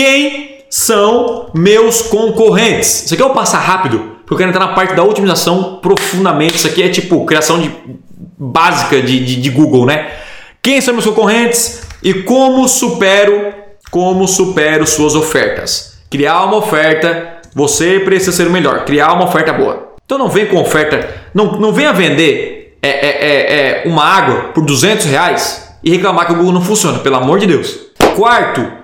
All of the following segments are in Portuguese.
Quem são meus concorrentes? Isso aqui eu vou passar rápido, porque eu quero entrar na parte da otimização profundamente. Isso aqui é tipo criação de, básica de, de, de Google, né? Quem são meus concorrentes e como supero, como supero suas ofertas? Criar uma oferta, você precisa ser o melhor. Criar uma oferta boa. Então não vem com oferta, não, não venha vender é, é, é, é uma água por 200 reais e reclamar que o Google não funciona, pelo amor de Deus. Quarto,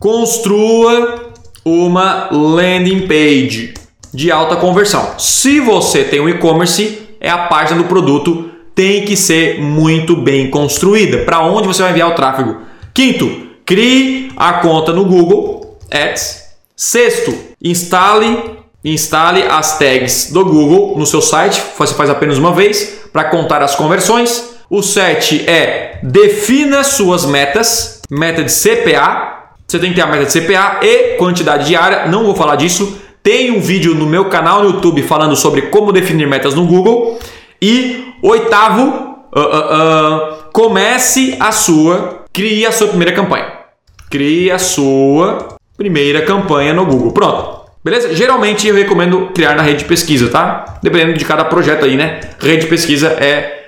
construa uma landing page de alta conversão. Se você tem um e-commerce, é a página do produto tem que ser muito bem construída. Para onde você vai enviar o tráfego? Quinto, crie a conta no Google Ads. Sexto, instale instale as tags do Google no seu site. Você faz apenas uma vez para contar as conversões. O 7 é defina suas metas, meta de CPA. Você tem que ter a meta de CPA e quantidade diária. Não vou falar disso. Tem um vídeo no meu canal no YouTube falando sobre como definir metas no Google. E oitavo, uh, uh, uh, comece a sua, crie a sua primeira campanha. Crie a sua primeira campanha no Google. Pronto. Beleza? Geralmente eu recomendo criar na rede de pesquisa, tá? Dependendo de cada projeto aí, né? Rede de pesquisa é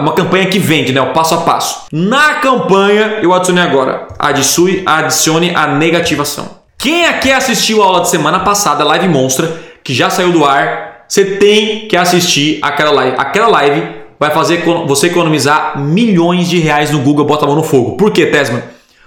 uma campanha que vende, né? O passo a passo. Na campanha, eu adicionei agora. Adicione, adicione a negativação. Quem aqui assistiu a aula de semana passada, Live Monstra, que já saiu do ar, você tem que assistir aquela live. Aquela live vai fazer você economizar milhões de reais no Google Bota a mão no fogo. Por quê, Tesman?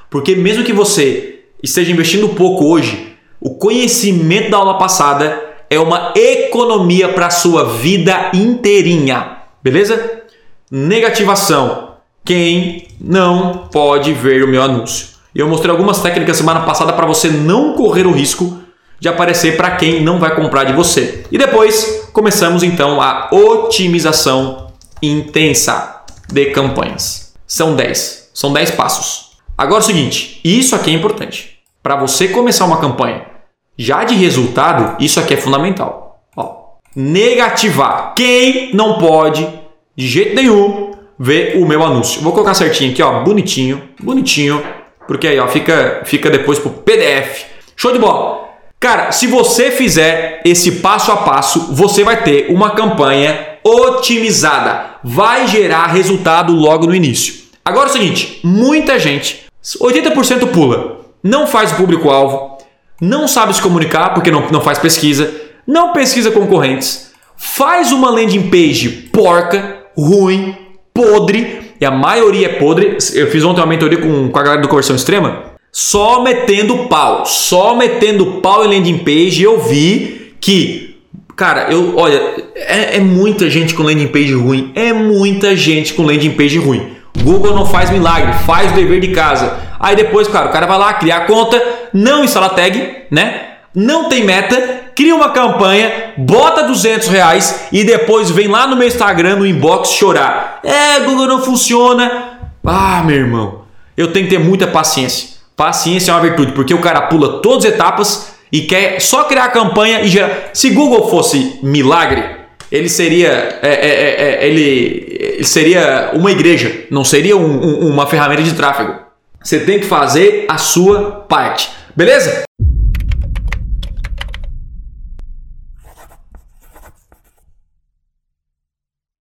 Porque mesmo que você esteja investindo pouco hoje, o conhecimento da aula passada é uma economia para a sua vida inteirinha. Beleza? Negativação. Quem não pode ver o meu anúncio? Eu mostrei algumas técnicas semana passada para você não correr o risco de aparecer para quem não vai comprar de você. E depois começamos então a otimização intensa de campanhas. São 10. São 10 passos. Agora é o seguinte, isso aqui é importante. Para você começar uma campanha já de resultado, isso aqui é fundamental. Ó, negativar. Quem não pode, de jeito nenhum, ver o meu anúncio? Vou colocar certinho aqui, ó, bonitinho, bonitinho porque aí, ó, fica, fica depois pro PDF. Show de bola! Cara, se você fizer esse passo a passo, você vai ter uma campanha otimizada. Vai gerar resultado logo no início. Agora é o seguinte, muita gente, 80% pula, não faz o público-alvo, não sabe se comunicar porque não, não faz pesquisa, não pesquisa concorrentes, faz uma landing page porca, ruim, podre, e a maioria é podre. Eu fiz ontem uma mentoria com, com a galera do Conversão Extrema, só metendo pau, só metendo pau em landing page. Eu vi que, cara, eu, olha, é, é muita gente com landing page ruim, é muita gente com landing page ruim. Google não faz milagre, faz o dever de casa. Aí depois, cara, o cara vai lá criar conta, não instala tag, né? Não tem meta, cria uma campanha, bota 200 reais e depois vem lá no meu Instagram, no inbox, chorar. É, Google não funciona. Ah, meu irmão, eu tenho que ter muita paciência. Paciência é uma virtude, porque o cara pula todas as etapas e quer só criar a campanha e gerar. Se Google fosse milagre, ele seria, é, é, é, é ele, ele, seria uma igreja, não seria um, um, uma ferramenta de tráfego. Você tem que fazer a sua parte, beleza?